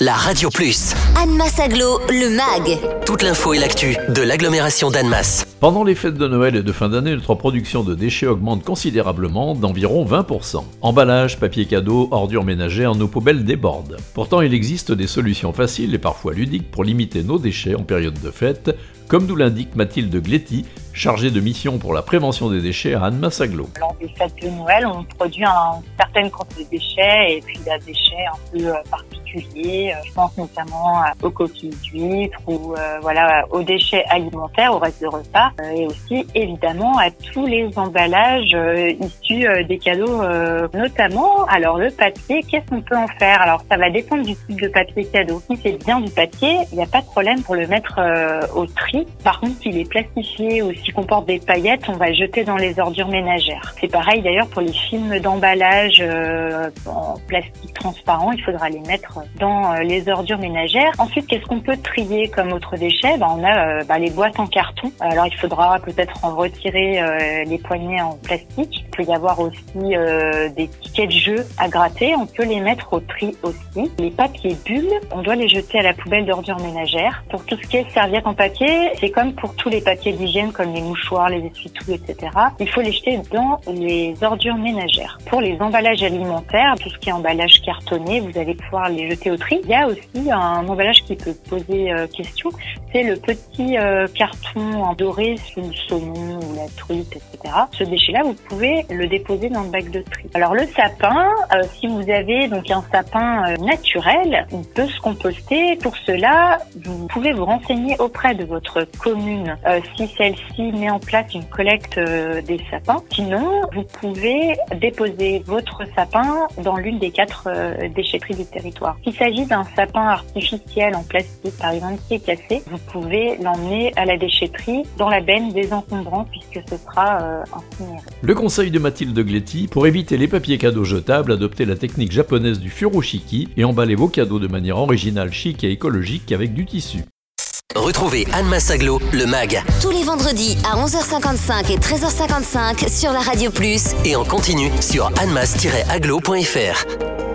la Radio Plus. Annemasse Aglo, le MAG. Toute l'info et l'actu de l'agglomération d'Annemasse. Pendant les fêtes de Noël et de fin d'année, notre production de déchets augmente considérablement d'environ 20%. Emballage, papier cadeau, ordures ménagères, nos poubelles débordent. Pourtant, il existe des solutions faciles et parfois ludiques pour limiter nos déchets en période de fête, comme nous l'indique Mathilde Gletti, chargée de mission pour la prévention des déchets à Annemasse Aglo. Lors des fêtes de Noël, on produit une certaine quantité de déchets et puis des déchets un peu euh, Euh, je pense notamment aux coquilles d'huîtres ou euh, voilà aux déchets alimentaires, au reste de repas et aussi évidemment à tous les emballages issus des cadeaux, notamment alors le papier. Qu'est-ce qu'on peut en faire? Alors ça va dépendre du type de papier cadeau. Si c'est bien du papier, il n'y a pas de problème pour le mettre au tri. Par contre, s'il est plastifié ou s'il comporte des paillettes, on va le jeter dans les ordures ménagères. C'est pareil d'ailleurs pour les films d'emballage en plastique transparent, il faudra les mettre dans euh, les ordures ménagères. Ensuite, qu'est-ce qu'on peut trier comme autre déchet? Ben, On a bah, les boîtes en carton. Alors, il faudra peut-être en retirer euh, les poignées en plastique. Peut y avoir aussi des tickets de jeu à gratter. On peut les mettre au tri aussi. Les papiers bulles, on doit les jeter à la poubelle d'ordures ménagères. Pour tout ce qui est serviettes en papier, c'est comme pour tous les papiers d'hygiène comme les mouchoirs, les essuie-tout, etc. Il faut les jeter dans les ordures ménagères. Pour les emballages alimentaires, tout ce qui est emballage cartonné, vous allez pouvoir les jeter au tri. Il y a aussi un emballage qui peut poser euh, question, c'est le petit euh, carton en doré sous le saumon ou la truite, etc. Ce déchet-là, vous pouvez le déposer dans le bac de tri. Alors le sapin, euh, si vous avez donc un sapin naturel, il peut se composter. Pour cela, vous pouvez vous renseigner auprès de votre commune si celle-ci met en place une collecte des sapins. Sinon, vous pouvez déposer votre sapin dans l'une des quatre déchetteries du territoire. S'il s'agit d'un sapin artificiel en plastique, par exemple, qui est cassé, vous pouvez l'emmener à la déchetterie dans la benne désencombrant puisque ce sera euh, incinéré. Le conseil de Mathilde Gletti, pour éviter les papiers cadeaux jetables, adoptez la technique japonaise du furoshiki et emballez vos cadeaux de manière originale, chic et écologique avec du tissu. Retrouvez Anne Massaglo, le MAG. Tous les vendredis à 11h55 et 13h55 sur la Radio Plus. Et en continu sur annemass-aglo.fr.